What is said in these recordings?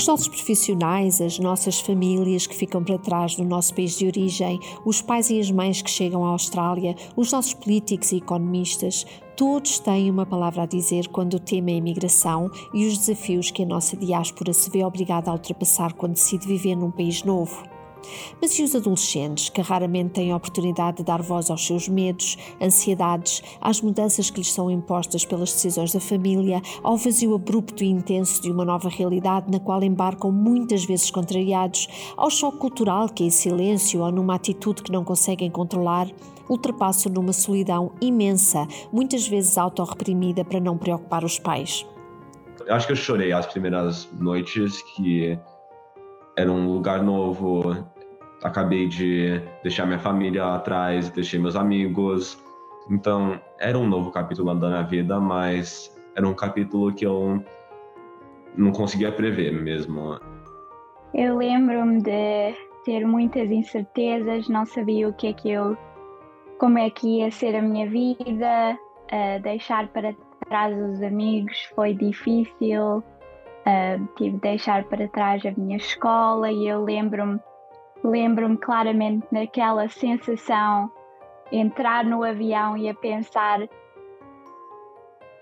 Os nossos profissionais, as nossas famílias que ficam para trás do nosso país de origem, os pais e as mães que chegam à Austrália, os nossos políticos e economistas, todos têm uma palavra a dizer quando o tema é a imigração e os desafios que a nossa diáspora se vê obrigada a ultrapassar quando decide viver num país novo. Mas e os adolescentes, que raramente têm a oportunidade de dar voz aos seus medos, ansiedades, às mudanças que lhes são impostas pelas decisões da família, ao vazio abrupto e intenso de uma nova realidade na qual embarcam muitas vezes contrariados, ao choque cultural que em silêncio ou numa atitude que não conseguem controlar, ultrapassam numa solidão imensa, muitas vezes autorreprimida para não preocupar os pais? Acho que eu chorei as primeiras noites que era um lugar novo. Acabei de deixar minha família atrás, deixei meus amigos. Então, era um novo capítulo da minha vida, mas era um capítulo que eu não conseguia prever mesmo. Eu lembro-me de ter muitas incertezas, não sabia o que é que eu, como é que ia ser a minha vida, uh, deixar para trás os amigos foi difícil, Uh, tive de deixar para trás a minha escola e eu lembro-me lembro-me claramente naquela sensação entrar no avião e a pensar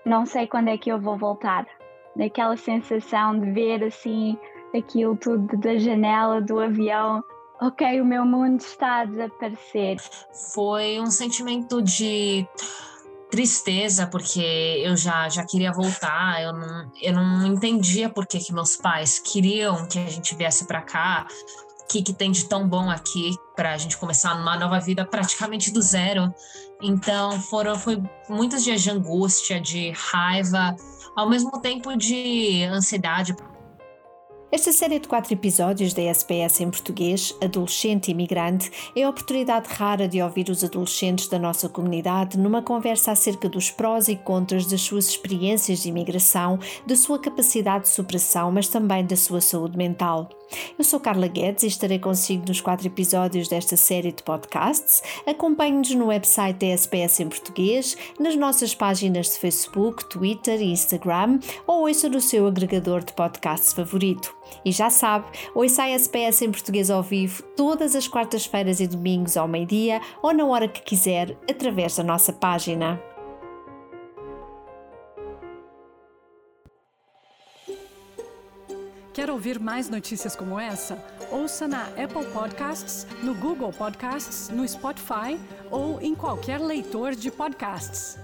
não sei quando é que eu vou voltar. Naquela sensação de ver assim aquilo tudo da janela do avião ok o meu mundo está a desaparecer. Foi um sentimento de tristeza, porque eu já, já queria voltar, eu não, eu não entendia por que, que meus pais queriam que a gente viesse para cá, que, que tem de tão bom aqui para a gente começar uma nova vida praticamente do zero. Então foram foi muitos dias de angústia, de raiva, ao mesmo tempo de ansiedade, esta série de quatro episódios da SPS em português, Adolescente Imigrante, é a oportunidade rara de ouvir os adolescentes da nossa comunidade numa conversa acerca dos prós e contras das suas experiências de imigração, da sua capacidade de superação, mas também da sua saúde mental. Eu sou Carla Guedes e estarei consigo nos quatro episódios desta série de podcasts. Acompanhe-nos no website da SPS em português, nas nossas páginas de Facebook, Twitter e Instagram ou ouça no seu agregador de podcasts favorito. E já sabe, ouça a SPS em português ao vivo todas as quartas-feiras e domingos ao meio-dia ou na hora que quiser através da nossa página. Quer ouvir mais notícias como essa? Ouça na Apple Podcasts, no Google Podcasts, no Spotify ou em qualquer leitor de podcasts.